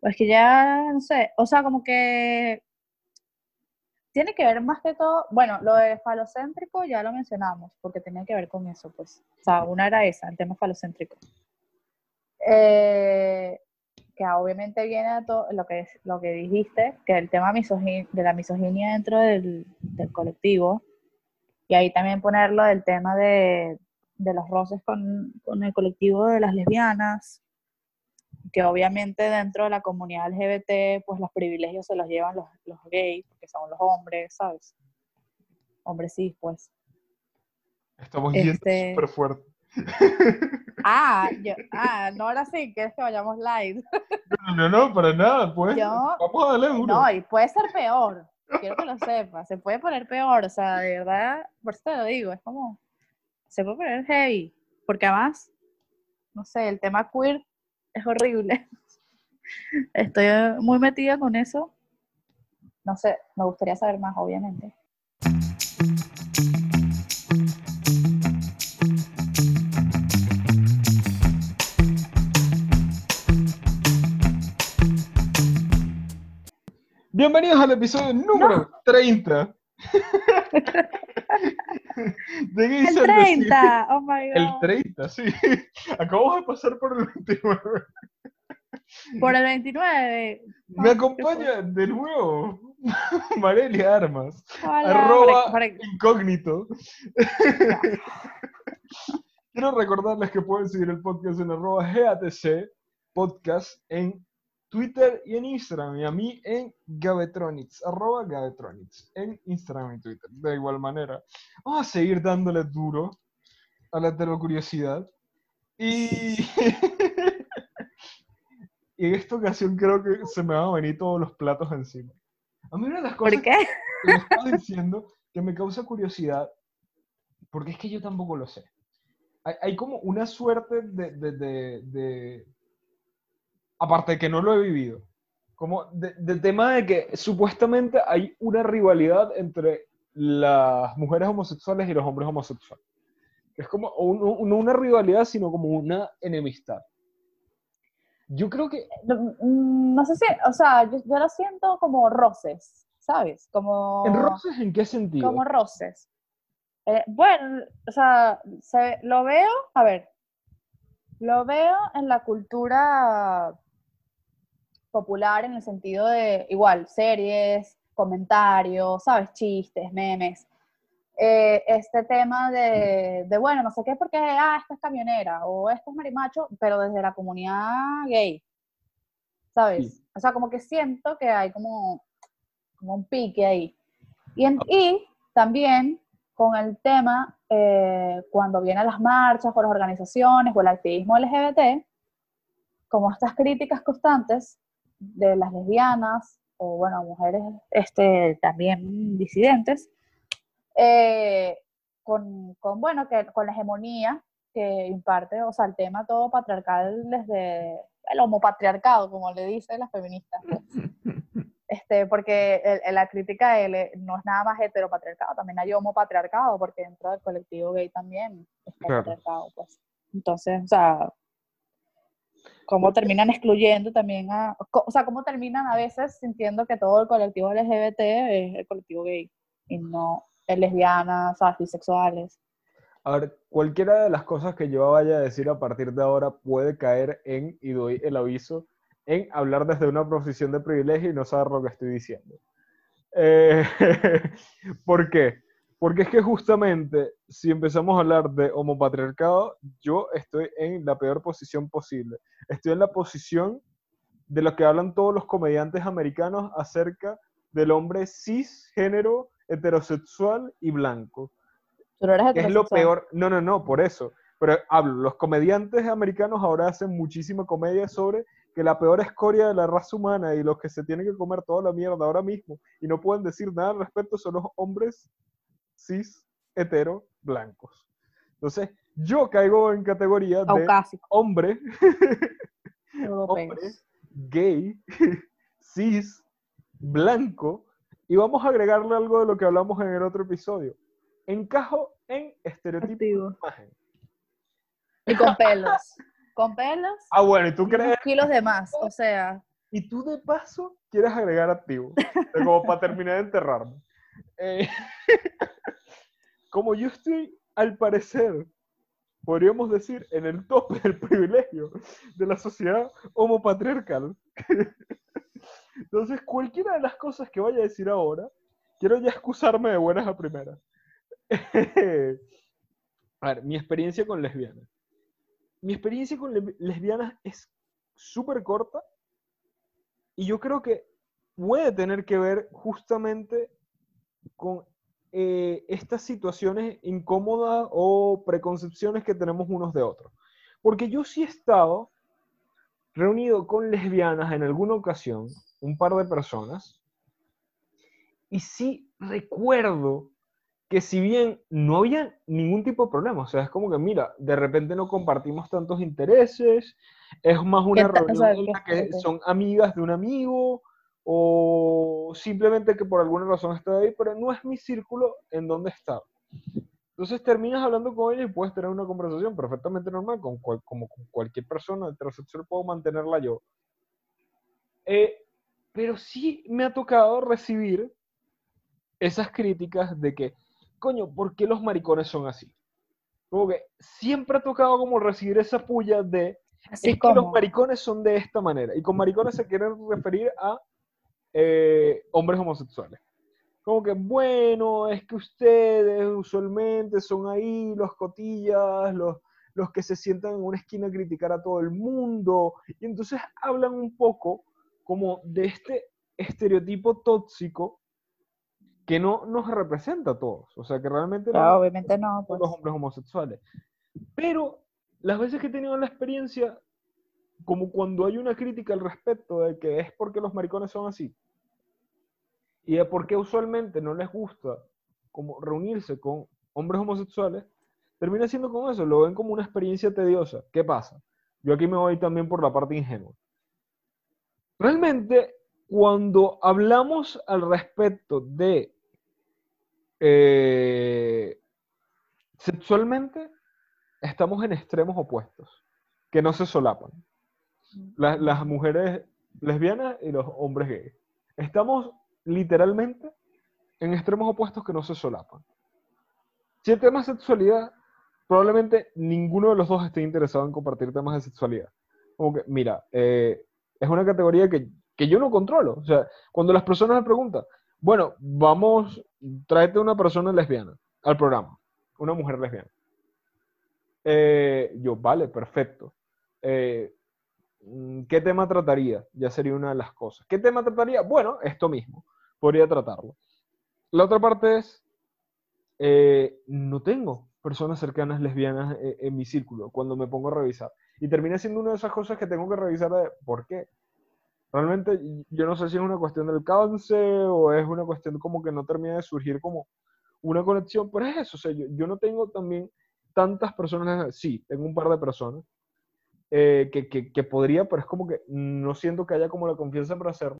Pues que ya, no sé, o sea, como que tiene que ver más que todo, bueno, lo de falocéntrico ya lo mencionamos, porque tenía que ver con eso, pues. O sea, una era esa, el tema falocéntrico. Eh, que obviamente viene a todo lo que, lo que dijiste, que el tema de la misoginia dentro del, colectivo, y ahí también ponerlo del tema de, los roces con, con, el colectivo de las lesbianas, que obviamente dentro de la comunidad LGBT, pues los privilegios se los llevan los, los gays, porque son los hombres, ¿sabes? Hombres sí, pues. Estamos yendo este súper fuerte. Ah, yo, ah, no, ahora sí, ¿quieres que vayamos live? No, no, no, para nada, pues. Vamos a darle duro. No, y puede ser peor, quiero que lo sepas, se puede poner peor, o sea, de verdad, por eso te lo digo, es como, se puede poner heavy, porque además, no sé, el tema queer es horrible. Estoy muy metida con eso. No sé, me gustaría saber más, obviamente. Bienvenidos al episodio número 30. ¿De qué el 30, oh my God. El 30, sí. Acabamos de pasar por el 29. Por el 29. Me acompaña de nuevo Marelia Armas. arroba incógnito. Quiero recordarles que pueden seguir el podcast en arroba GATC podcast en Twitter y en Instagram, y a mí en Gabetronics, arroba Gabetronics, en Instagram y Twitter, de igual manera. Vamos a seguir dándole duro a la curiosidad. Y... y en esta ocasión creo que se me van a venir todos los platos encima. A mí una de las cosas que me estaba diciendo que me causa curiosidad, porque es que yo tampoco lo sé. Hay, como una suerte de aparte de que no lo he vivido, como del tema de que supuestamente hay una rivalidad entre las mujeres homosexuales y los hombres homosexuales. Es como no una rivalidad, sino como una enemistad. Yo creo que... No, mm, sé si, o sea, yo, lo siento como roces, ¿sabes? Como... ¿En roces en qué sentido? Como roces. Eh, bueno, o sea, lo veo, a ver, lo veo en la cultura popular en el sentido de, igual, series, comentarios, ¿sabes? Chistes, memes. Eh, este tema de, de, bueno, no sé qué, porque, ah, esta es camionera o este es marimacho, pero desde la comunidad gay, ¿sabes? O sea, como que siento que hay como, como un pique ahí. Y, y también con el tema, eh, cuando vienen las marchas con las organizaciones o el activismo LGBT, como estas críticas constantes de las lesbianas o, bueno, mujeres este, también disidentes, eh, con, con, bueno, que, con la hegemonía que imparte, o sea, el tema todo patriarcal desde el homopatriarcado, como le dicen las feministas. Pues. Este, porque la crítica de él no es nada más heteropatriarcado, también hay homopatriarcado, porque dentro del colectivo gay también está patriarcado, pues. Entonces, o sea, cómo terminan excluyendo también a, o sea, cómo terminan a veces sintiendo que todo el colectivo LGBT es el colectivo gay y no es lesbianas, bisexuales. A ver, cualquiera de las cosas que yo vaya a decir a partir de ahora puede caer en, y doy el aviso, en hablar desde una posición de privilegio y no saber lo que estoy diciendo. Eh, ¿Por qué? Porque es que justamente si empezamos a hablar de homopatriarcado, yo estoy en la peor posición posible. Estoy en la posición de lo que hablan todos los comediantes americanos acerca del hombre cisgénero, heterosexual y blanco. Pero eres es lo peor. No, no, no, por eso. Pero hablo, los comediantes americanos ahora hacen muchísima comedia sobre que la peor escoria de la raza humana y los que se tienen que comer toda la mierda ahora mismo y no pueden decir nada al respecto son los hombres cis, hetero, blancos. Entonces, yo caigo en categoría de hombre, hombre, gay, cis, blanco, y vamos a agregarle algo de lo que hablamos en el otro episodio. Encajo en estereotipo Y con pelos. con pelos. Ah, bueno, ¿y tú crees? kilos de más, o sea. y tú de paso quieres agregar activo, como para terminar de enterrarme. Eh, como yo estoy, al parecer, podríamos decir, en el tope del privilegio de la sociedad homopatriarcal. Entonces, cualquiera de las cosas que vaya a decir ahora, quiero ya excusarme de buenas a primeras. a ver, mi experiencia con lesbianas. Mi experiencia con lesbianas es súper corta y yo creo que puede tener que ver justamente con eh, estas situaciones incómodas o preconcepciones que tenemos unos de otros. Porque yo sí he estado reunido con lesbianas en alguna ocasión, un par de personas, y sí recuerdo que si bien no había ningún tipo de problema, o sea, es como que, mira, de repente no compartimos tantos intereses, es más una reunión en la que son amigas de un amigo, o simplemente que por alguna razón está ahí, pero no es mi círculo en donde está. Entonces terminas hablando con ella y puedes tener una conversación perfectamente normal, con como con cualquier persona heterosexual puedo mantenerla yo. Eh, pero sí me ha tocado recibir esas críticas de que, coño, ¿por qué los maricones son así? Como que siempre ha tocado como recibir esa puya de, es que los maricones son de esta manera. Y con maricones se quieren referir a eh, hombres homosexuales. Como que, bueno, es que ustedes usualmente son ahí los cotillas, los, los que se sientan en una esquina a criticar a todo el mundo. Y entonces hablan un poco como de este estereotipo tóxico que no nos representa a todos. O sea, que realmente no, obviamente no, pues. los hombres homosexuales. Pero las veces que he tenido la experiencia, como cuando hay una crítica al respecto de que es porque los maricones son así, y de por qué usualmente no les gusta como reunirse con hombres homosexuales, termina siendo con eso, lo ven como una experiencia tediosa. ¿Qué pasa? Yo aquí me voy también por la parte ingenua. Realmente, cuando hablamos al respecto de eh, sexualmente, estamos en extremos opuestos, que no se solapan las mujeres lesbianas y los hombres gays. Estamos literalmente en extremos opuestos que no se solapan. Si el tema es sexualidad, probablemente ninguno de los dos esté interesado en compartir temas de sexualidad. Como que, mira, eh, es una categoría que, que, yo no controlo. O sea, cuando las personas me preguntan, bueno, vamos, tráete una persona lesbiana al programa, una mujer lesbiana. Eh, yo, vale, perfecto. Eh, ¿Qué tema trataría? Ya sería una de las cosas. ¿Qué tema trataría? Bueno, esto mismo. Podría tratarlo. La otra parte es, eh, no tengo personas cercanas lesbianas eh, en, mi círculo cuando me pongo a revisar. Y termina siendo una de esas cosas que tengo que revisar de por qué. Realmente yo no sé si es una cuestión del cáncer o es una cuestión como que no termina de surgir como una conexión, pero es eso, o sea, yo, yo no tengo también tantas personas, sí, tengo un par de personas, eh, que, podría, pero es como que no siento que haya como la confianza para hacerlo.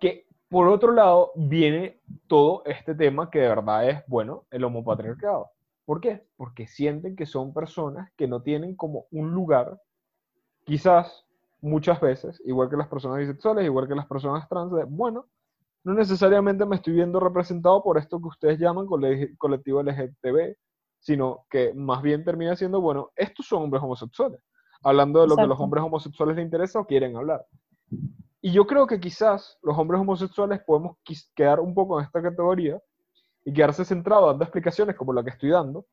Que por otro lado viene todo este tema que de verdad es, bueno, el homopatriarcado. ¿Por qué? Porque sienten que son personas que no tienen como un lugar, quizás muchas veces, igual que las personas bisexuales, igual que las personas trans, bueno, no necesariamente me estoy viendo representado por esto que ustedes llaman colectivo LGTB, sino que más bien termina siendo, bueno, estos son hombres homosexuales hablando de lo que los hombres homosexuales les interesa o quieren hablar. Y yo creo que quizás los hombres homosexuales podemos quedar un poco en esta categoría y quedarse centrados dando explicaciones como la que estoy dando,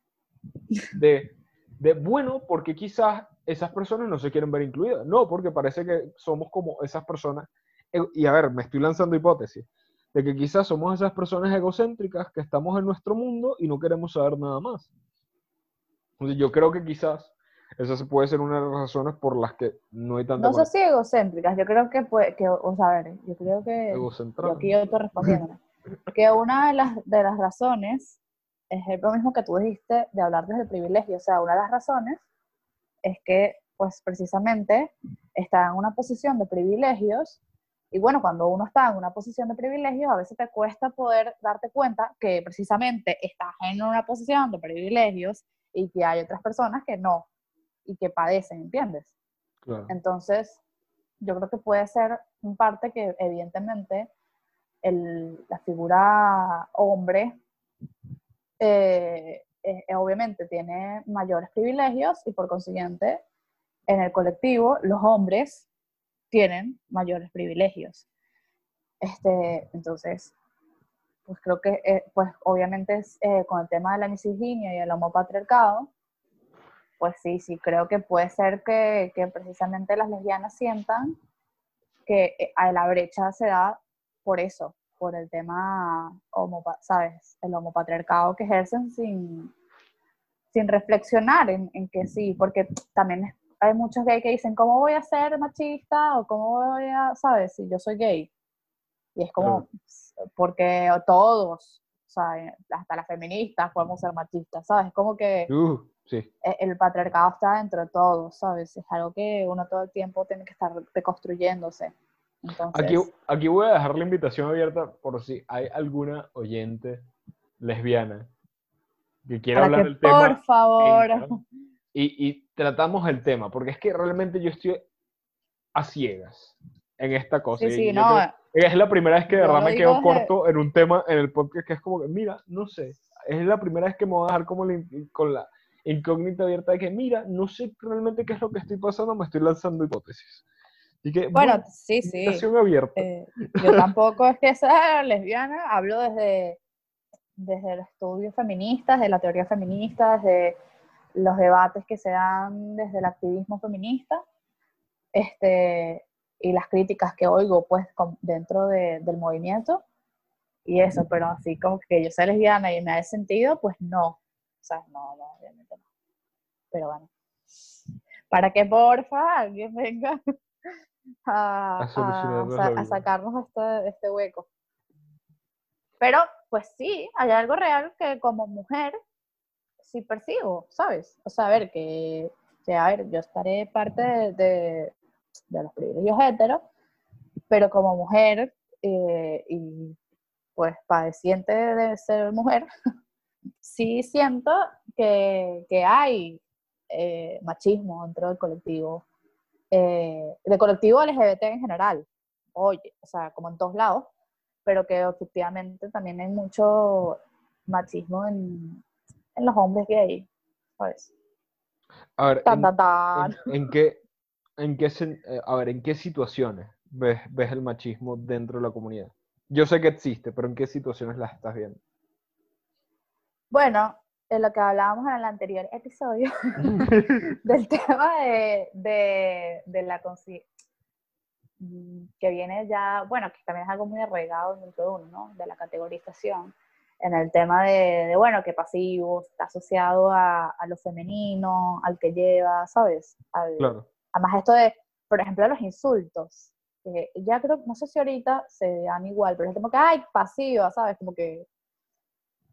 de, de, bueno, porque quizás esas personas no se quieren ver incluidas. No, porque parece que somos como esas personas. Y a ver, me estoy lanzando hipótesis de que quizás somos esas personas egocéntricas que estamos en nuestro mundo y no queremos saber nada más. Yo creo que quizás esa puede ser una de las razones por las que no hay tanta... No sé si egocéntricas, yo creo que, puede, que o sea, a ver, yo creo que... Yo aquí yo estoy respondiendo. que una de las, de las razones es lo mismo que tú dijiste de hablar desde el privilegio. O sea, una de las razones es que, pues precisamente, está en una posición de privilegios. Y bueno, cuando uno está en una posición de privilegios, a veces te cuesta poder darte cuenta que precisamente estás en una posición de privilegios y que hay otras personas que no y que padecen, ¿entiendes? Entonces, yo creo que puede ser en parte que evidentemente la figura hombre eh, eh, obviamente tiene mayores privilegios y por consiguiente en el colectivo los hombres tienen mayores privilegios. Este, entonces, pues creo que, eh, pues obviamente con el tema de la misoginia y el homopatriarcado, pues sí, sí, creo que puede ser que, que precisamente las lesbianas sientan que la brecha se da por eso, por el tema, homo, ¿sabes? El homopatriarcado que ejercen sin, sin reflexionar en, en, que sí, porque también hay muchos gays que dicen, ¿cómo voy a ser machista? O ¿cómo voy a, ¿sabes? Si yo soy gay. Y es como, porque todos, o sea, hasta las feministas podemos ser machistas, ¿sabes? Como que uh, sí. E, el patriarcado está dentro de todos, ¿sabes? Es algo que uno todo el tiempo tiene que estar reconstruyéndose. Aquí, aquí voy a dejar la invitación abierta por si hay alguna oyente lesbiana que quiera hablar del tema. Por favor. Y, y, tratamos el tema, porque es que realmente yo estoy a ciegas en esta cosa. Sí, sí, no, es la primera vez que de verdad me quedo corto en un tema en el podcast que es como que, mira, no sé, es la primera vez que me voy a dejar como con la incógnita abierta de que, mira, no sé realmente qué es lo que estoy pasando, me estoy lanzando hipótesis bueno, sí, sí. Abierta. Eh, yo tampoco es que sea lesbiana, hablo desde, desde los estudios feministas, de la teoría feminista, desde los debates que se dan desde el activismo feminista, este, y las críticas que oigo pues dentro del movimiento, y eso, pero así como que yo soy lesbiana y me ha sentido, pues no, o sea, no, no, obviamente no. Pero bueno, para que porfa alguien venga a, sacarnos este, este hueco. Pero, pues sí, hay algo real que como mujer sí percibo, ¿sabes? O sea, a ver, que, a ver, yo estaré parte de, de, los privilegios heteros, pero como mujer eh, y pues padeciente de ser mujer, sí siento que, que hay eh, machismo dentro del colectivo eh, de colectivo LGBT en general, oye, o sea, como en todos lados, pero que efectivamente también hay mucho machismo en, en los hombres gay, ¿sabes? A ver, en, qué, en qué, eh, a ver, ¿en qué situaciones ves, ves el machismo dentro de la comunidad? Yo sé que existe, pero ¿en qué situaciones las estás viendo? Bueno, de lo que hablábamos en el anterior episodio, del tema de, de, de la que viene ya, bueno, que también es algo muy arraigado dentro de uno, ¿no? De la categorización, en el tema de, de bueno, que pasivo está asociado a, a, lo femenino, al que lleva, ¿sabes? claro. Además esto de, por ejemplo, los insultos. ya creo, no sé si ahorita se dan igual, pero es como que, ay, pasiva, ¿sabes? Como que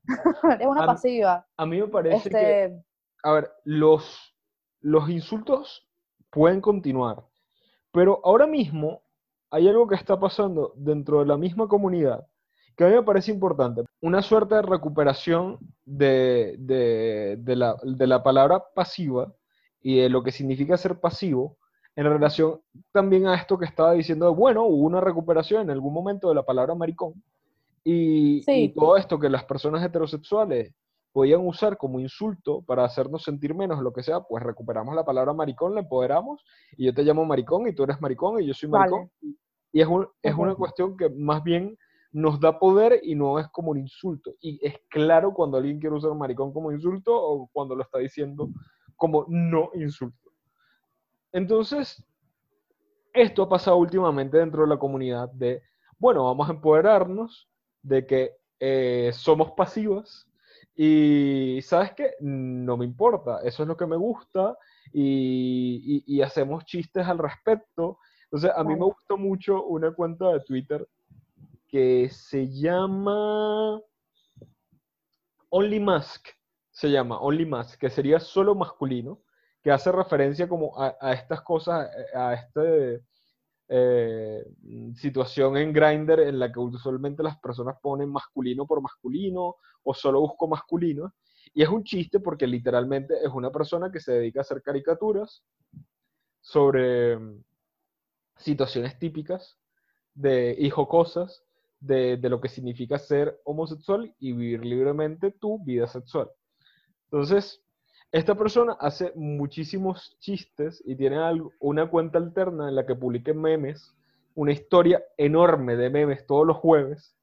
es una pasiva. A mí me parece que, este a ver, los, los insultos pueden continuar, pero ahora mismo hay algo que está pasando dentro de la misma comunidad que a mí me parece importante. Una suerte de recuperación de, de, de, la, de la palabra pasiva y de lo que significa ser pasivo en relación también a esto que estaba diciendo, bueno, hubo una recuperación en algún momento de la palabra maricón, y, todo esto que las personas heterosexuales podían usar como insulto para hacernos sentir menos, lo que sea, pues recuperamos la palabra maricón, la empoderamos, y yo te llamo maricón y tú eres maricón y yo soy maricón. Y es, un, es una cuestión que más bien nos da poder y no es como un insulto. Y es claro cuando alguien quiere usar maricón como insulto o cuando lo está diciendo como no insulto. Entonces, esto ha pasado últimamente dentro de la comunidad de, bueno, vamos a empoderarnos, de que eh, somos pasivas y, ¿sabes qué? No me importa, eso es lo que me gusta y, hacemos chistes al respecto. Entonces, a mí me gusta mucho una cuenta de Twitter que se llama Only Mask, se llama Only Mask, que sería solo masculino, que hace referencia como a, a estas cosas, a este eh, situación en Grindr en la que usualmente las personas ponen masculino por masculino o solo busco masculino. Y es un chiste porque literalmente es una persona que se dedica a hacer caricaturas sobre, situaciones típicas de, y jocosas de, de lo que significa ser homosexual y vivir libremente tu vida sexual. Entonces, esta persona hace muchísimos chistes y tiene algo- una cuenta alterna en la que publica memes, una historia enorme de memes todos los jueves,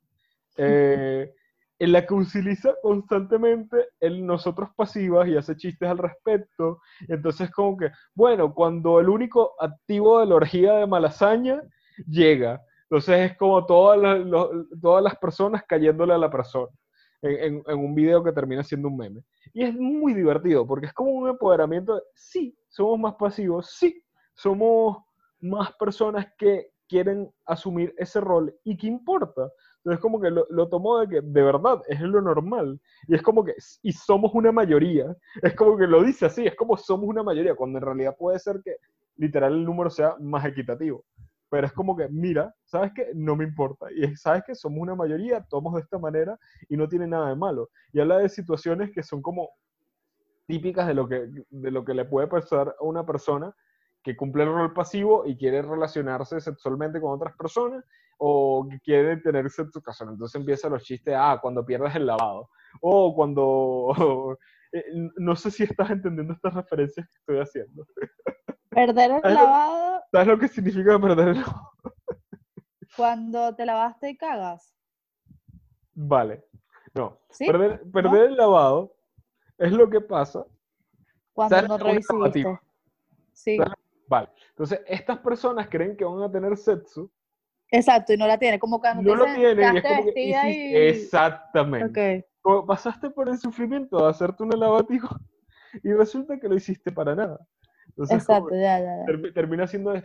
eh, en la que utiliza constantemente el nosotros pasivas y hace chistes al respecto. Entonces, como que, bueno, cuando el único activo de la orgía de Malasaña llega, entonces es como todas las, todas las personas cayéndole a la persona en, en- en un video que termina siendo un meme. Y es muy divertido porque es como un empoderamiento. de, sí, somos más pasivos, sí, somos más personas que quieren asumir ese rol y que importa. Entonces como que lo, lo tomo de que de verdad es lo normal. Y es como que, y somos una mayoría. Es como que lo dice así, es como somos una mayoría, cuando en realidad puede ser que literal el número sea más equitativo. Pero es como que, mira, ¿sabes qué? No me importa. Y es, ¿sabes que Somos una mayoría, tomamos de esta manera y no tiene nada de malo. Y habla de situaciones que son como típicas de lo que, de lo que le puede pasar a una persona que cumple el rol pasivo y quiere relacionarse sexualmente con otras personas o que quiere tener sexo casual. Entonces empiezan los chistes, ah, cuando pierdes el lavado, o cuando... eh, no sé si estás entendiendo estas referencias que estoy haciendo. Perder el ¿Sabes lo- lavado ¿Sabes lo que significa perder el lavado? cuando te lavaste y cagas. Vale. No. ¿Sí? Perder, perder el lavado es lo que pasa. Cuando no lavativa. Sí, Sale- Vale. Entonces, estas personas creen que van a tener sexo, exacto, y no la tiene. Como cuando no lo tienen y es "Quedaste como que y... Exactamente. Ok, Como pasaste por el sufrimiento de hacerte una lavativa y resulta que lo hiciste para nada. Entonces, como exacto, ya, ya, ya. termi- termina siendo y,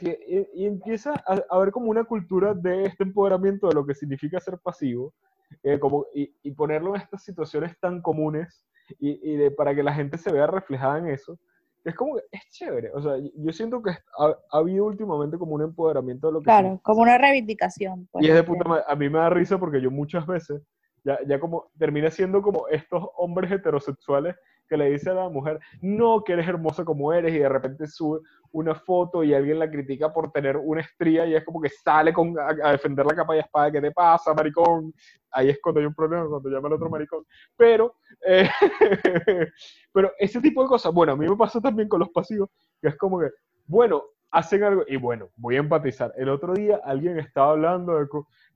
y empieza a, a haber como una cultura de este empoderamiento de lo que significa ser pasivo eh, como, y, y ponerlo en estas situaciones tan comunes y, y de, para que la gente se vea reflejada en eso. Es como que es chévere. O sea, yo siento que ha, ha habido últimamente como un empoderamiento de lo que Claro, significa como una reivindicación. pues, y es de puta madre. A mí me da risa porque yo muchas veces, ya, ya como termina siendo como estos hombres heterosexuales que le dicen a la mujer, no, que eres hermosa como eres, y de repente sube una foto y alguien la critica por tener una estría y es como que sale con, a, defender la capa y espada, ¿qué te pasa, maricón? Ahí es cuando hay un problema, cuando llama al otro maricón. Pero, eh, pero ese tipo de cosas, bueno, a mí me pasa también con los pasivos, que es como que, bueno, hacen algo, y bueno, voy a empatizar. El otro día alguien estaba hablando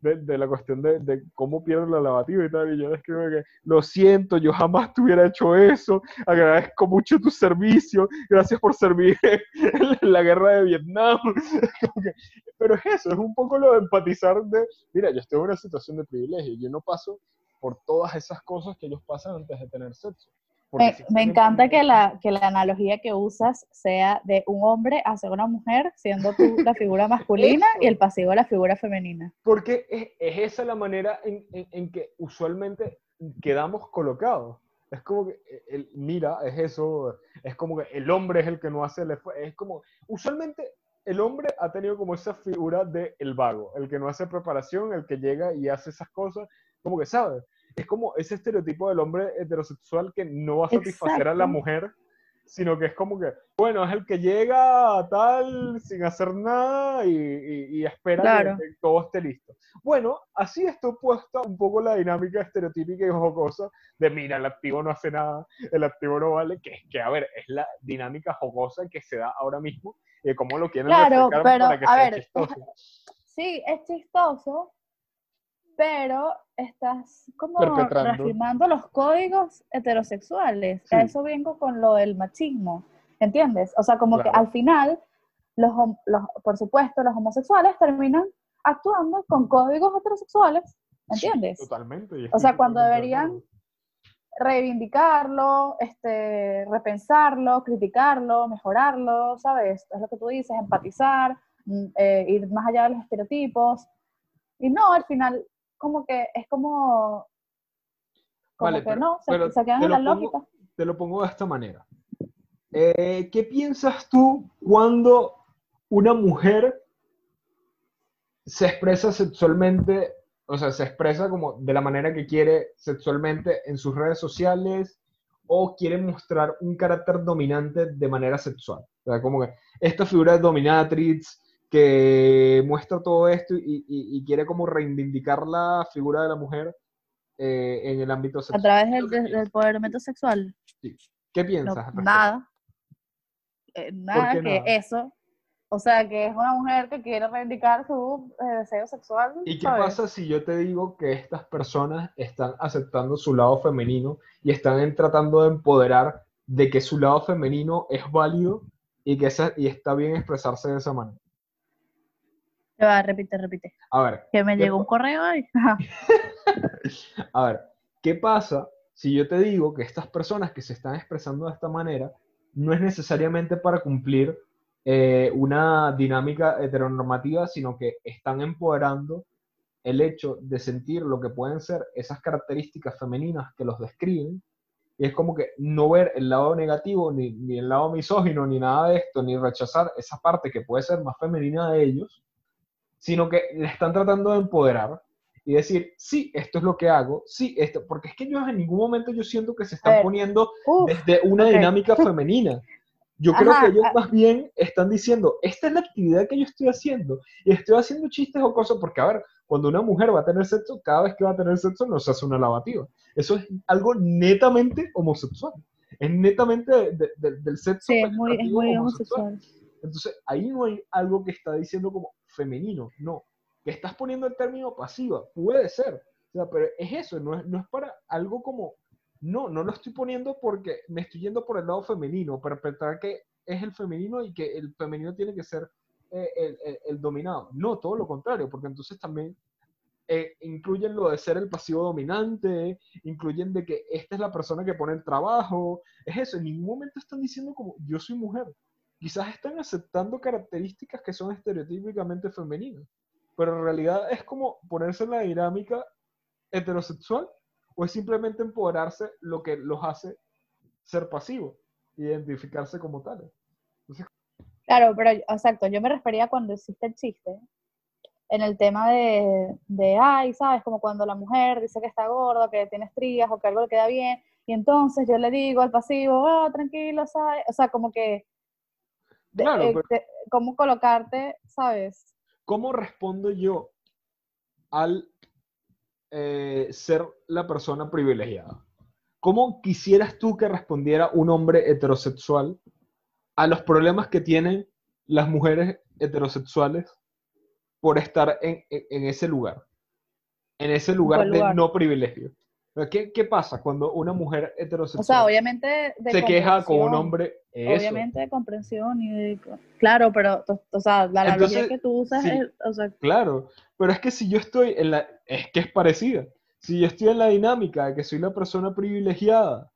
de, de, la cuestión de, de cómo pierden la lavativa y tal, y yo escribo que lo siento, yo jamás te hubiera hecho eso, agradezco mucho tu servicio, gracias por servir en la guerra de Vietnam. Pero es eso, es un poco lo de empatizar de, mira, yo estoy en una situación de privilegio, yo no paso por todas esas cosas que ellos pasan antes de tener sexo. Me, encanta que la, que la analogía que usas sea de un hombre hacia una mujer, siendo tú la figura masculina y el pasivo la figura femenina. Porque es, es esa la manera en, en- en que usualmente quedamos colocados. Es como que, eh, el, mira, es eso, es como que el hombre es el que no hace el esfuerzo. Es como, usualmente el hombre ha tenido como esa figura de el vago, el que no hace preparación, el que llega y hace esas cosas, como que sabe. Es como ese estereotipo del hombre heterosexual que no va a satisfacer a la mujer, sino que es como que, bueno, es el que llega a tal sin hacer nada y, y- y espera que- Claro. que todo esté listo. Bueno, así está puesta un poco la dinámica estereotípica y jocosa de, mira, el activo no hace nada, el activo no vale, que, que a ver, es la dinámica jocosa que se da ahora mismo y de cómo lo quieren Claro, pero, para que a sea ver, chistoso. Sí, es chistoso, pero estás como reafirmando los códigos heterosexuales. Sí. A eso vengo con lo del machismo, ¿entiendes? O sea, como que Claro. al final, los, los, por supuesto, los homosexuales terminan actuando con códigos heterosexuales, ¿entiendes? Totalmente. O sea, cuando deberían reivindicarlo, este, repensarlo, criticarlo, mejorarlo, ¿sabes? Es lo que tú dices, empatizar, mm, eh, ir más allá de los estereotipos. Y no, al final, como que es como, como Vale, que pero- no, se, se quedan en la pongo- lógica. te lo pongo de esta manera. Eh, ¿Qué piensas tú cuando una mujer se expresa sexualmente, o sea, se expresa como de la manera que quiere sexualmente en sus redes sociales o quiere mostrar un carácter dominante de manera sexual? O sea, como que esta figura de dominatrix que muestra todo esto y, quiere como reivindicar la figura de la mujer eh, en el ámbito sexual. A través del, del empoderamiento sexual. Sí. ¿Qué piensas? nada. Eh, nada que eso. O sea, que es una mujer que quiere reivindicar su eh, deseo sexual. ¿Y qué pasa si yo te digo que estas personas están aceptando su lado femenino y están tratando de empoderar de que su lado femenino es válido y que y está bien expresarse de esa manera? Va, repite, repite. A ver. Que me llegó un correo ahí. a ver, ¿qué pasa si yo te digo que estas personas que se están expresando de esta manera no es necesariamente para cumplir eh, una dinámica heteronormativa, sino que están empoderando el hecho de sentir lo que pueden ser esas características femeninas que los describen, y es como que no ver el lado negativo, ni, ni el lado misógino, ni nada de esto, ni rechazar esa parte que puede ser más femenina de ellos, sino que le están tratando de empoderar y decir, sí, esto es lo que hago, sí, esto, porque es que yo en ningún momento yo siento que se están poniendo desde una dinámica femenina. Yo creo que ellos ah. más bien están diciendo, esta es la actividad que yo estoy haciendo, y estoy haciendo chistes o cosas, porque a ver, cuando una mujer va a tener sexo, cada vez que va a tener sexo no se hace una lavativa. Eso es algo netamente homosexual. Es netamente del sexo. Sí, es muy, homosexual. Entonces, ahí no hay algo que está diciendo como femenino, no. Que estás poniendo el término pasiva, puede ser, pero es eso, no es, para algo como, no, no lo estoy poniendo porque me estoy yendo por el lado femenino, para pensar que es el femenino y que el femenino tiene que ser eh, el, el, dominado. No, todo lo contrario, porque entonces también eh, incluyen lo de ser el pasivo dominante, incluyen de que esta es la persona que pone el trabajo, es eso, en ningún momento están diciendo como yo soy mujer. Quizás están aceptando características que son estereotípicamente femeninas pero en realidad es como ponerse en la dinámica heterosexual o es simplemente empoderarse lo que los hace ser pasivos, identificarse como tales. claro, pero exacto, yo me refería cuando existe el chiste, en el tema de, de, ay, ¿sabes? Como cuando la mujer dice que está gorda, que tiene estrías o que algo le queda bien, y entonces yo le digo al pasivo, oh, tranquilo, ¿sabes? O sea, como que, claro, eh, cómo colocarte, ¿sabes? ¿Cómo respondo yo al eh, ser la persona privilegiada? ¿Cómo quisieras tú que respondiera un hombre heterosexual a los problemas que tienen las mujeres heterosexuales por estar en, ese lugar? En ese lugar, de no privilegio. ¿Qué, ¿Qué, pasa cuando una mujer heterosexual o sea, obviamente se queja con un hombre? Obviamente de comprensión y de... Claro, pero, o sea, la analogía que tú usas es... O sea, claro, pero es que si yo estoy en la... Es que es parecida. Si yo estoy en la dinámica de que soy la persona privilegiada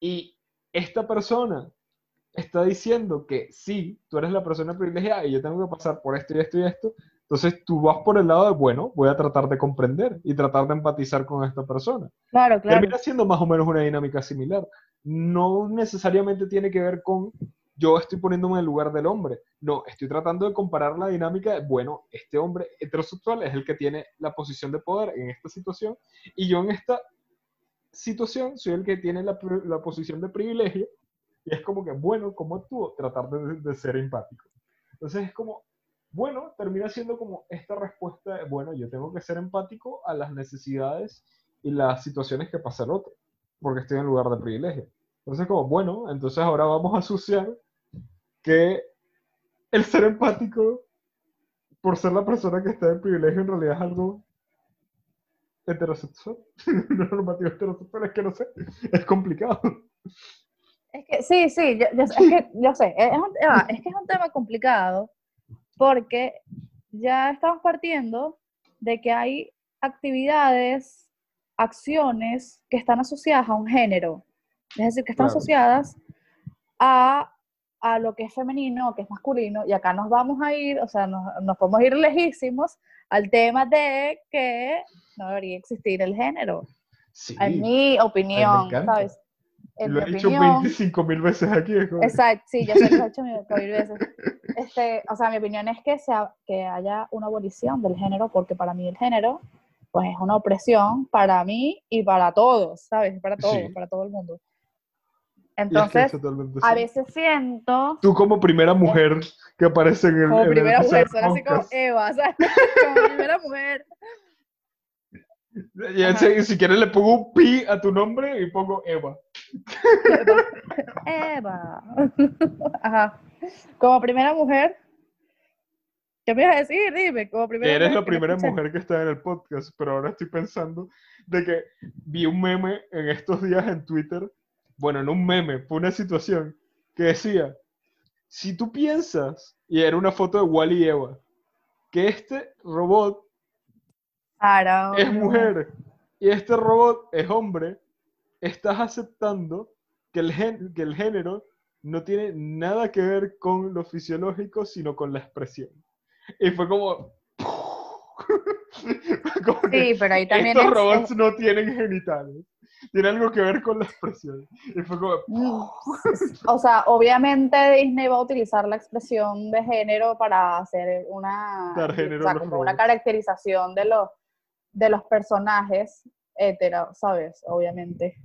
y esta persona está diciendo que sí, tú eres la persona privilegiada y yo tengo que pasar por esto y esto y esto, entonces tú vas por el lado de, bueno, voy a tratar de comprender y tratar de empatizar con esta persona. Claro, claro. Termina siendo más o menos una dinámica similar. No necesariamente tiene que ver con yo estoy poniéndome en el lugar del hombre. No, estoy tratando de comparar la dinámica de, bueno, este hombre heterosexual es el que tiene la posición de poder en esta situación y yo en esta situación soy el que tiene la, la posición de privilegio y es como que, bueno, ¿cómo actúo? Tratar de, de ser empático. Entonces es como, bueno, termina siendo como esta respuesta de, bueno, yo tengo que ser empático a las necesidades y las situaciones que pasa el otro, porque estoy en lugar de privilegio. Entonces, como, bueno, entonces ahora vamos a asociar que el ser empático, por ser la persona que está en privilegio, en realidad es algo heterosexual. Una normativa heterosexual, es que no sé, es complicado. Es que sí, sí, yo, es que, yo sé, es, es que es un tema complicado porque ya estamos partiendo de que hay actividades, acciones que están asociadas a un género, es decir, que están asociadas a, lo que es femenino, que es masculino, y acá nos vamos a ir, o sea, nos, nos podemos ir lejísimos al tema de que no debería existir el género. en mi opinión, ¿sabes? lo he dicho 25 mil veces aquí. Exacto, sí, yo sé que lo he hecho mil veces. Este, o sea, mi opinión es que, sea, que haya una abolición del género, porque para mí el género pues es una opresión para mí y para todos, ¿sabes? Para todos, para todo el mundo. Entonces, totalmente a sí. veces siento Tú como primera mujer que aparece en el como en el primera mujer, suena así como. Eva, ¿sabes? Como primera mujer. Y si quieres le pongo un pi a tu nombre y pongo Eva. Eva. Ajá. Como primera mujer. ¿Qué me ibas a decir? Dime, como primera eres mujer la primera mujer que está en el podcast, pero ahora estoy pensando de que vi un meme en estos días en Twitter, bueno, no un meme, fue una situación que decía, si tú piensas, y era una foto de Wally y Eva, que este robot Claro. es mujer y este robot es hombre, estás aceptando que el, gen- que el género no tiene nada que ver con lo fisiológico, sino con la expresión. Y fue como... Sí, pero ahí también estos es- robots es- no tienen genitales. Tiene algo que ver con la expresión. Y fue como... Mm, O sea, obviamente Disney va a utilizar la expresión de género para hacer una, Dar género o sea, como una caracterización de los, de los personajes hetero, ¿sabes? Obviamente.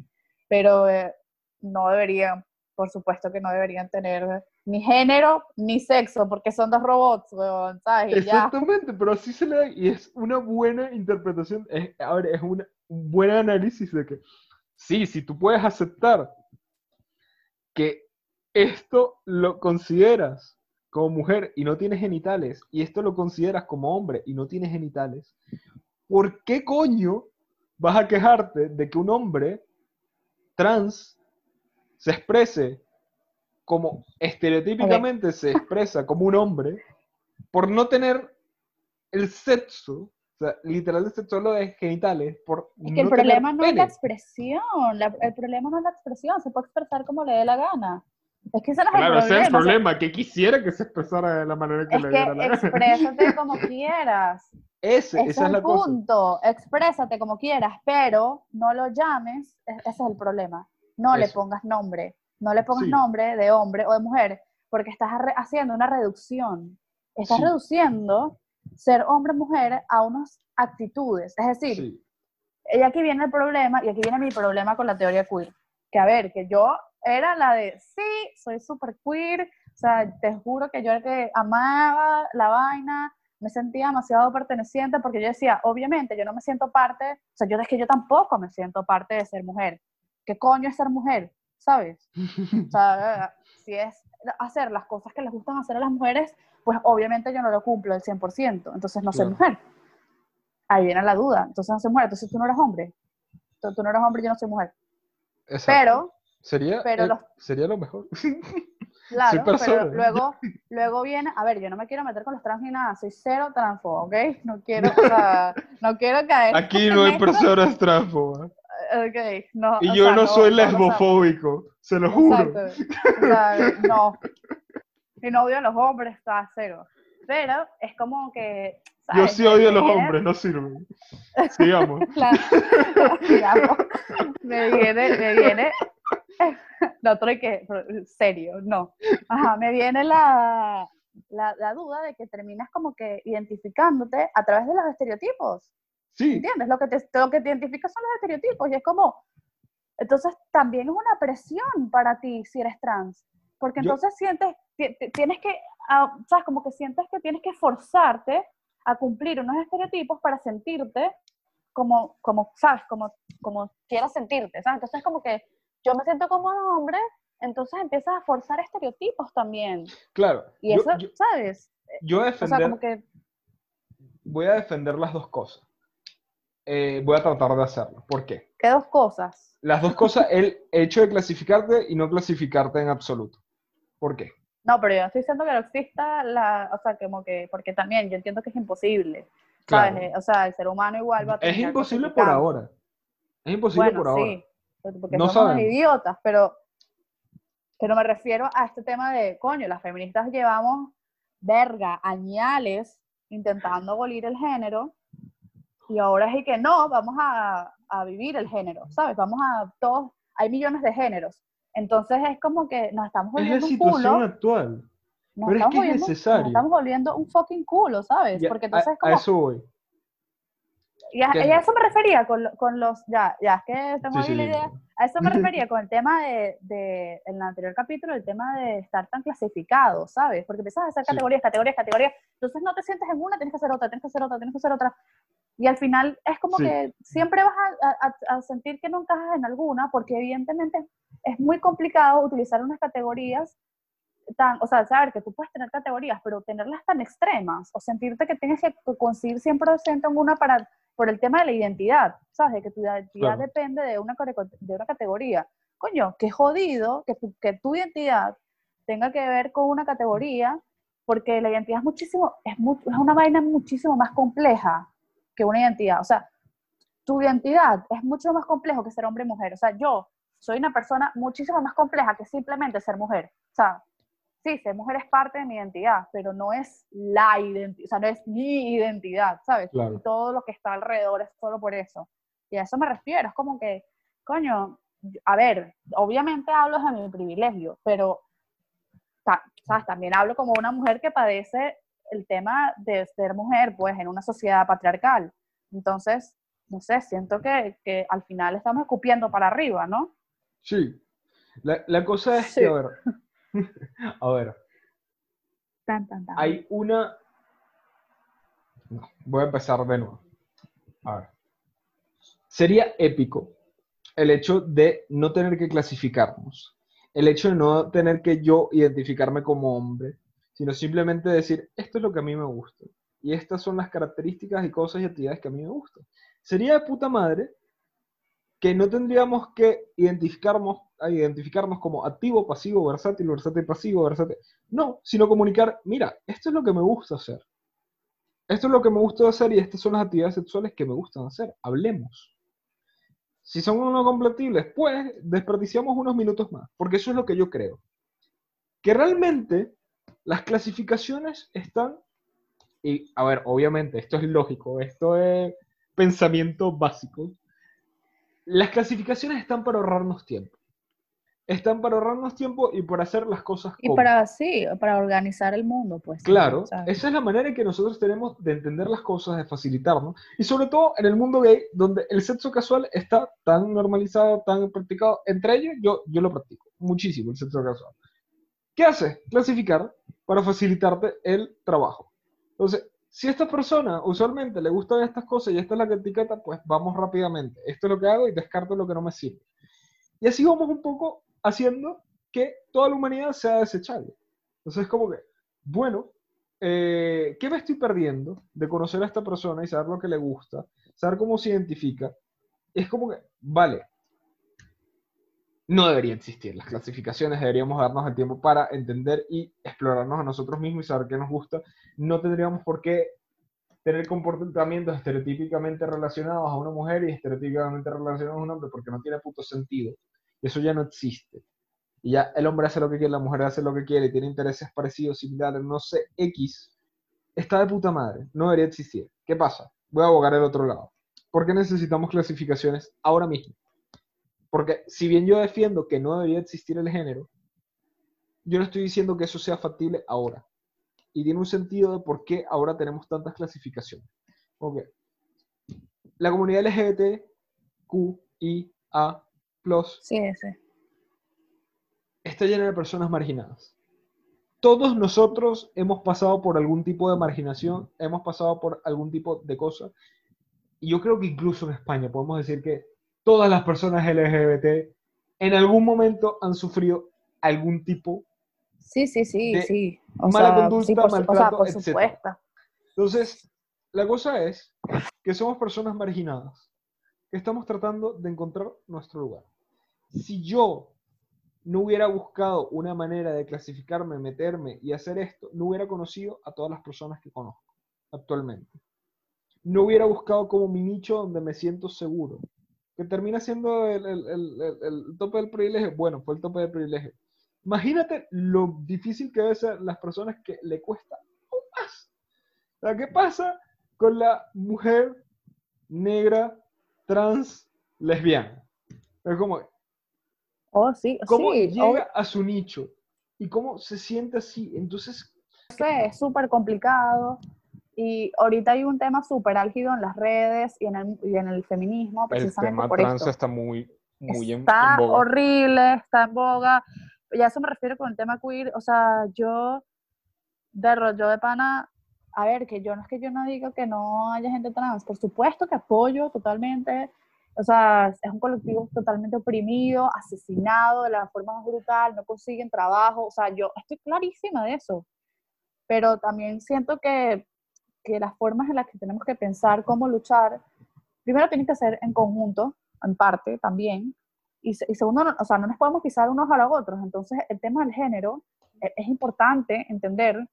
Pero eh, no deberían, por supuesto que no deberían tener ni género ni sexo, porque son dos robots. Exactamente, pero así se le da y es una buena interpretación, es, es una- un buen análisis de que sí, si tú puedes aceptar que esto lo consideras como mujer y no tienes genitales, y esto lo consideras como hombre y no tienes genitales, ¿por qué coño vas a quejarte de que un hombre trans se exprese como estereotípicamente se expresa como un hombre por no tener el sexo, o sea, literal el sexo lo de genitales, por Es que el no tener problema no es la expresión, la- el problema no es la expresión, se puede expresar como le dé la gana. Es que ese no es Claro, el ese es el problema. o sea, problema, que quisiera que se expresara de la manera que Es le diera la gana. exprésate como quieras. Ese, Ese esa es el la cosa. punto. Exprésate como quieras, pero no lo llames. e- Ese es el problema. No le pongas nombre. No le pongas Sí. nombre de hombre o de mujer, porque estás haciendo una reducción. Estás Sí. reduciendo ser hombre-mujer a unas actitudes. Es decir, Sí. y aquí viene el problema, y aquí viene mi problema con la teoría queer. Que a ver, que yo era la de, sí, soy súper queer, o sea, te juro que yo era que amaba la vaina, me sentía demasiado perteneciente, porque yo decía, obviamente, yo no me siento parte, o sea, yo es que yo tampoco me siento parte de ser mujer. ¿Qué coño es ser mujer? ¿Sabes? O sea, si es hacer las cosas que les gustan hacer a las mujeres, pues obviamente yo no lo cumplo al 100%, entonces no soy Claro. mujer. Ahí viene la duda, entonces no soy mujer, entonces tú no eres hombre. Tú, tú no eres hombre, yo no soy mujer. Exacto. Pero, sería, pero eh, los- sería lo mejor. claro, pero luego, luego viene, a ver, yo no me quiero meter con los trans ni nada, soy cero transfo, ¿ok? No quiero, o sea, no quiero caer. Aquí no hay personas transfobas. No. Y yo sea, no, soy o sea, lesbofóbico, se lo juro. O sea, no. Y no odio a los hombres, está cero. Pero es como que. Yo ¿sabes? sí Me- odio a los viene- hombres, no sirven. Sigamos. la- digamos, me viene, me viene. No, otro que. Serio, no. Ajá, me viene la, la, la duda de que terminas como que identificándote a través de los estereotipos. Sí, ¿Entiendes? Lo que te, lo que te identifica son los estereotipos y es como, entonces también es una presión para ti si eres trans, porque Yo- entonces sientes, ti- ti- tienes que, ah, sabes, como que sientes que tienes que forzarte a cumplir unos estereotipos para sentirte como, como sabes, como, como quieras sentirte, ¿sabes? Entonces como que yo me siento como un hombre, entonces empiezas a forzar estereotipos también, claro. y Yo- eso, yo, ¿sabes? yo a O sea, defender, como que, voy a defender las dos cosas. Eh, voy a tratar de hacerlo. ¿Por qué? ¿qué dos cosas? Las dos cosas, el hecho de clasificarte y no clasificarte en absoluto. ¿Por qué? No, pero yo no estoy diciendo que no exista la, o sea, como que, porque también yo entiendo que es imposible, Claro. ¿sabes? Eh, O sea, el ser humano igual va a Es terminar imposible por ahora. Es imposible Bueno, por ahora. sí, porque porque No somos sabemos. idiotas, pero, pero me refiero a este tema de, coño, las feministas llevamos, verga, añales intentando abolir el género, y ahora es y que no, vamos a, a vivir el género, ¿sabes? Vamos a todos, hay millones de géneros. Entonces es como que nos estamos Es la volviendo un situación culo. actual. Nos Pero es que es volviendo- necesario. Nos estamos volviendo un fucking culo, ¿sabes? Ya, Porque a- entonces es a, como, eso voy. Y a, y a eso me refería con, con los, ya, ya, es que tengo Sí, ahí la sí, idea. sí. A eso me refería con el tema de, de, en el anterior capítulo, el tema de estar tan clasificado, ¿sabes? Porque empiezas a hacer Sí. categorías, categorías, categorías, entonces no te sientes en una, tienes que hacer otra, tienes que hacer otra, tienes que hacer otra. Y al final es como Sí. que siempre vas a, a- a sentir que no encajas en alguna, porque evidentemente es muy complicado utilizar unas categorías tan, o sea, saber que tú puedes tener categorías, pero tenerlas tan extremas, o sentirte que tienes que conseguir 100% en una para, por el tema de la identidad, ¿sabes? De que tu identidad Claro. depende de una, de una categoría. Coño, qué jodido que tu, que tu identidad tenga que ver con una categoría, porque la identidad es muchísimo, es, es una vaina muchísimo más compleja que una identidad. O sea, tu identidad es mucho más complejo que ser hombre y mujer. O sea, yo soy una persona muchísimo más compleja que simplemente ser mujer. O sea, sí, ser mujer es parte de mi identidad, pero no es la identidad, o sea, no es mi identidad, ¿sabes? Claro. Y todo lo que está alrededor es solo por eso. Y a eso me refiero, es como que, coño, a ver, obviamente hablo de mi privilegio, pero, ¿sabes? También hablo como una mujer que padece el tema de ser mujer, pues, en una sociedad patriarcal. Entonces, no sé, siento que, que al final estamos escupiendo para arriba, ¿no? Sí. La, la cosa es Sí. que, a ver, a ver, Tan, tan, tan. hay una... No, voy a empezar de nuevo. A ver. Sería épico el hecho de no tener que clasificarnos, el hecho de no tener que yo identificarme como hombre, sino simplemente decir, esto es lo que a mí me gusta, y estas son las características y cosas y actividades que a mí me gustan. Sería de puta madre que no tendríamos que identificarnos, identificarnos como activo, pasivo, versátil, versátil, pasivo, versátil. No, sino comunicar, mira, esto es lo que me gusta hacer. Esto es lo que me gusta hacer y estas son las actividades sexuales que me gustan hacer. Hablemos. Si son no compatibles, pues desperdiciamos unos minutos más, porque eso es lo que yo creo. Que realmente las clasificaciones están, y a ver, obviamente, esto es lógico, esto es pensamiento básico. Las clasificaciones están para ahorrarnos tiempo. Están para ahorrarnos tiempo y por hacer las cosas Y cómodas. para, sí, para organizar el mundo, pues. Claro, ¿sabes? esa es la manera en que nosotros tenemos de entender las cosas, de facilitarnos, y sobre todo en el mundo gay, donde el sexo casual está tan normalizado, tan practicado, entre ellos yo, yo lo practico muchísimo, el sexo casual. ¿Qué hace? Clasificar para facilitarte el trabajo. Entonces, si a esta persona usualmente le gustan estas cosas y esta es la que etiqueta, pues vamos rápidamente. Esto es lo que hago y descarto lo que no me sirve. Y así vamos un poco haciendo que toda la humanidad sea desechable. Entonces es como que, bueno, eh, ¿qué me estoy perdiendo de conocer a esta persona y saber lo que le gusta, saber cómo se identifica? Es como que, vale, no debería existir. Las clasificaciones deberíamos darnos el tiempo para entender y explorarnos a nosotros mismos y saber qué nos gusta. No tendríamos por qué tener comportamientos estereotípicamente relacionados a una mujer y estereotípicamente relacionados a un hombre porque no tiene puto sentido. Eso ya no existe. Y ya el hombre hace lo que quiere, la mujer hace lo que quiere, tiene intereses parecidos, similares, no sé, X. Está de puta madre, no debería existir. ¿Qué pasa? Voy a abogar el otro lado. ¿Por qué necesitamos clasificaciones ahora mismo? Porque si bien yo defiendo que no debería existir el género, yo no estoy diciendo que eso sea factible ahora. Y tiene un sentido de por qué ahora tenemos tantas clasificaciones. Ok. La comunidad LGBT, Q, I, A, Sí, sí. está llena de personas marginadas. Todos nosotros hemos pasado por algún tipo de marginación, hemos pasado por algún tipo de cosa. Y yo creo que incluso en España podemos decir que todas las personas LGBT en algún momento han sufrido algún tipo. Sí, sí, sí, de sí. O mala sea, conducta, sí, por, su- o sea, maltrato, por etcétera. supuesto. Entonces, la cosa es que somos personas marginadas, que estamos tratando de encontrar nuestro lugar. Si yo no hubiera buscado una manera de clasificarme, meterme y hacer esto, no hubiera conocido a todas las personas que conozco actualmente. No hubiera buscado como mi nicho donde me siento seguro, que termina siendo el, el- el- el- tope del privilegio. Bueno, fue el tope del privilegio. Imagínate lo difícil que debe ser las personas que le cuesta aún más. O sea, ¿qué pasa con la mujer negra, trans, lesbiana? Es como, Oh, sí, cómo sí. llega obvio, a su nicho y cómo se siente así. Entonces, sé, es súper complicado. Y ahorita hay un tema súper álgido en las redes y en el, y en el feminismo, El precisamente tema por trans esto. está muy, muy está en boga. horrible, está en boga. Y a eso me refiero con el tema queer. O sea, yo, de rollo de pana, a ver, que yo no es que yo no diga que no haya gente trans, por supuesto que apoyo totalmente. O sea, es un colectivo totalmente oprimido, asesinado de la forma más brutal, no consiguen trabajo. O sea, yo estoy clarísima de eso. Pero también siento que, que las formas en las que tenemos que pensar cómo luchar, primero tienen que ser en conjunto, en parte también, y, y segundo, o sea, no nos podemos pisar unos a los otros. Entonces, el tema del género, e- es importante entender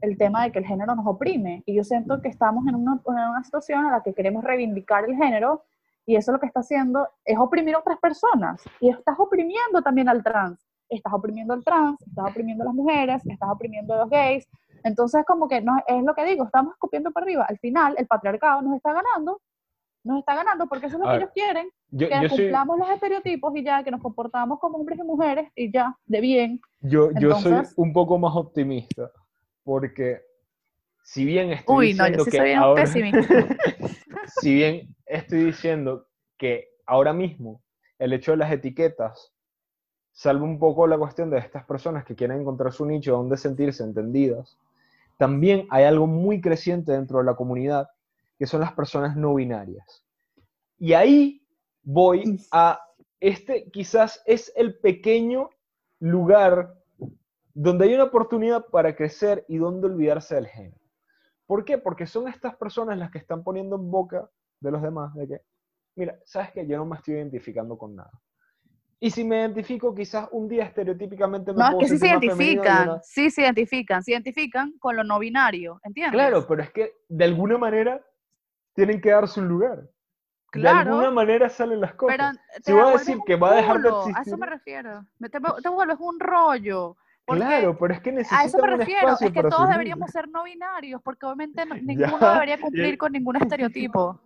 el tema de que el género nos oprime. Y yo siento que estamos en una, en una situación en la que queremos reivindicar el género y eso lo que está haciendo es oprimir a otras personas. Y estás oprimiendo también al trans. Estás oprimiendo al trans, estás oprimiendo a las mujeres, estás oprimiendo a los gays. Entonces, como que no, es lo que digo, estamos escupiendo para arriba. Al final, el patriarcado nos está ganando, nos está ganando porque eso es lo que ver, ellos quieren Yo, que yo soy, cumplamos los estereotipos y ya, que nos comportamos como hombres y mujeres y ya, de bien. yo, yo soy entonces- un poco más optimista, porque si bien estoy Uy, no, diciendo yo sí que soy ahora, si bien estoy diciendo que ahora mismo el hecho de las etiquetas salva un poco la cuestión de estas personas que quieren encontrar su nicho donde sentirse entendidas, también hay algo muy creciente dentro de la comunidad que son las personas no binarias. Y ahí voy a este quizás es el pequeño lugar donde hay una oportunidad para crecer y donde olvidarse del género. ¿Por qué? Porque son estas personas las que están poniendo en boca de los demás de que, mira, sabes que yo no me estoy identificando con nada. Y si me identifico, quizás un día estereotípicamente me No, es que sí se identifican, una- sí se identifican, se identifican con lo no binario, ¿entiendes? Claro, pero es que de alguna manera tienen que darse un lugar. De Claro, alguna manera salen las cosas. pero si voy a decir que va a dejar de A eso me refiero. Te, te vuelves un rollo. Claro, pero es que A necesitan eso me refiero, es que todos deberíamos ser no binarios, porque obviamente no- Ya, ninguno debería cumplir con ningún estereotipo.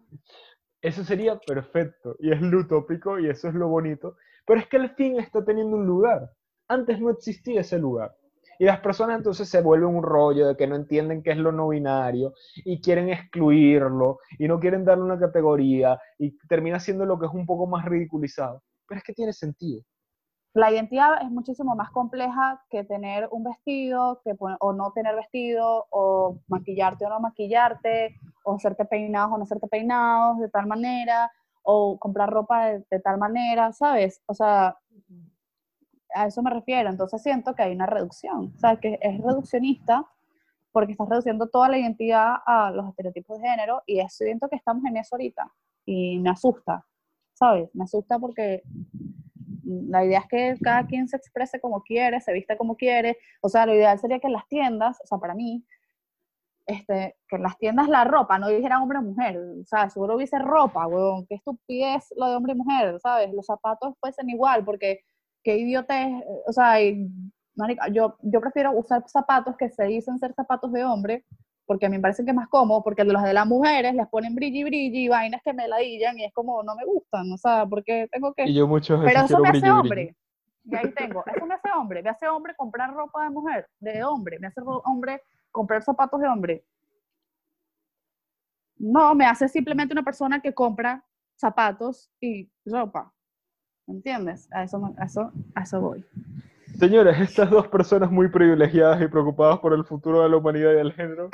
Eso sería perfecto y es lo utópico y eso es lo bonito. Pero es que al fin está teniendo un lugar. Antes no existía ese lugar. Y las personas entonces se vuelven un rollo de que no entienden qué es lo no binario y quieren excluirlo y no quieren darle una categoría y termina siendo lo que es un poco más ridiculizado. Pero es que tiene sentido. La identidad es muchísimo más compleja que tener un vestido, que o no tener vestido, o maquillarte o no maquillarte, o hacerte peinados o no hacerte peinados de tal manera, o comprar ropa de, tal manera, ¿sabes? O sea, a eso me refiero. Entonces siento que hay una reducción, o sea, que es reduccionista porque estás reduciendo toda la identidad a los estereotipos de género y es- siento que estamos en eso ahorita y me asusta, ¿sabes? Me asusta porque la idea es que cada quien se exprese como quiere, se vista como quiere. O sea, lo ideal sería que en las tiendas, o sea, para mí, este, que en las tiendas la ropa no dijera hombre o mujer. O sea, seguro hubiese ropa, weón. Qué estupidez lo de hombre y mujer, ¿sabes? Los zapatos fuesen igual, porque qué idiotez. O sea, y, marica, yo, yo prefiero usar zapatos que se dicen ser zapatos de hombre, porque a mí me parece que es más cómodo, porque los de las mujeres les ponen brilli brilli y vainas que me ladillan y es como no me gustan, o sea, porque tengo que... Y yo Pero eso me hace brilli, brilli. hombre. Y ahí tengo, eso me hace hombre. Me hace hombre comprar ropa de mujer, de hombre. Me hace hombre comprar zapatos de hombre. No, me hace simplemente una persona que compra zapatos y ropa. ¿Entiendes? A eso, a eso, a eso voy. Señores, estas dos personas muy privilegiadas y preocupadas por el futuro de la humanidad y del género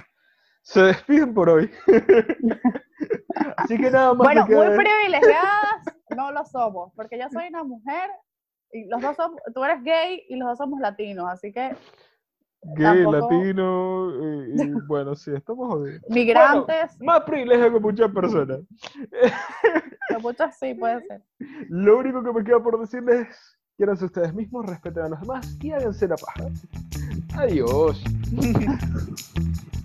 se despiden por hoy. Así que nada más Bueno, muy privilegiadas no lo somos, porque yo soy una mujer y los dos somos, tú eres gay y los dos somos latinos, así que gay, tampoco- latino y, y bueno, sí, estamos jodidos. migrantes, Más privilegio que muchas personas. que muchos sí puede ser. Lo único que me queda por decirles es, ustedes mismos, respeten a los demás y háganse la paja. Adiós.